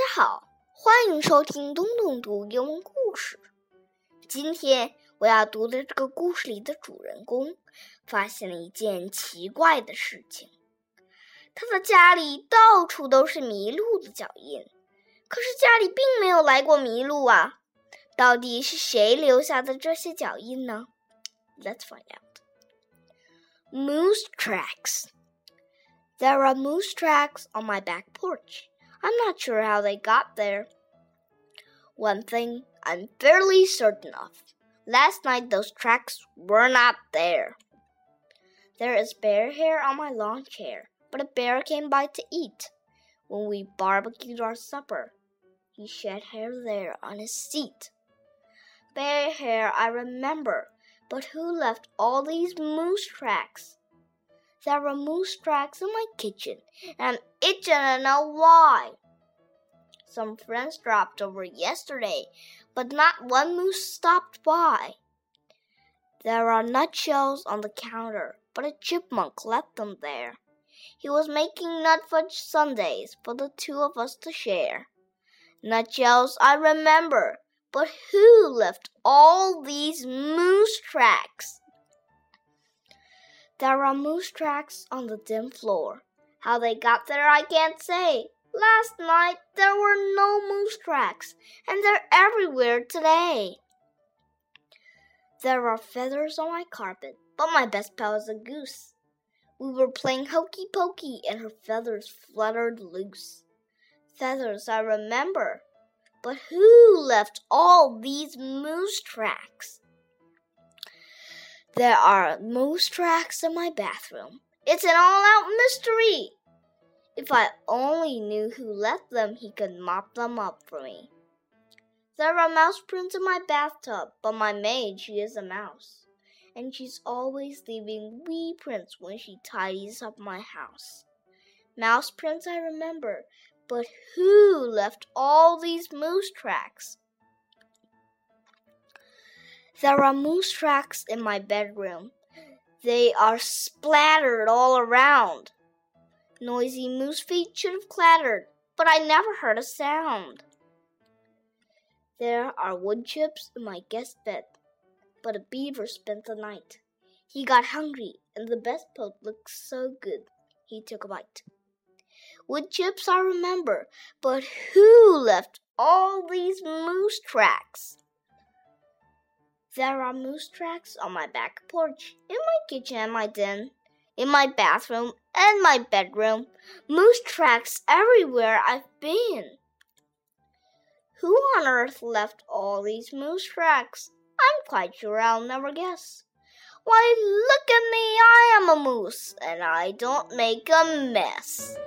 大家好，欢迎收听东东读英文故事。今天我要读的这个故事里的主人公发现了一件奇怪的事情：他的家里到处都是麋鹿的脚印，可是家里并没有来过麋鹿啊！到底是谁留下的这些脚印呢？Let's find out. Moose tracks. There are moose tracks on my back porch. I'm not sure how they got there. One thing I'm fairly certain of last night those tracks were not there. There is bear hair on my lawn chair, but a bear came by to eat. When we barbecued our supper, he shed hair there on his seat. Bear hair I remember, but who left all these moose tracks? There were moose tracks in my kitchen, and itching to know why. Some friends dropped over yesterday, but not one moose stopped by. There are nutshells on the counter, but a chipmunk left them there. He was making nut fudge sundaes for the two of us to share. Nutshells I remember, but who left all these moose tracks? There are moose tracks on the dim floor. How they got there I can't say. Last night there were no moose tracks, and they're everywhere today. There are feathers on my carpet, but my best pal is a goose. We were playing hokey pokey, and her feathers fluttered loose. Feathers I remember, but who left all these moose tracks? There are moose tracks in my bathroom. It's an all out mystery. If I only knew who left them, he could mop them up for me. There are mouse prints in my bathtub, but my maid, she is a mouse. And she's always leaving wee prints when she tidies up my house. Mouse prints I remember, but who left all these moose tracks? There are moose tracks in my bedroom. They are splattered all around. Noisy moose feet should have clattered, but I never heard a sound. There are wood chips in my guest bed, but a beaver spent the night. He got hungry, and the best poke looked so good, he took a bite. Wood chips I remember, but who left all these moose tracks? There are moose tracks on my back porch, in my kitchen and my den, in my bathroom and my bedroom. Moose tracks everywhere I've been. Who on earth left all these moose tracks? I'm quite sure I'll never guess. Why, look at me, I am a moose, and I don't make a mess.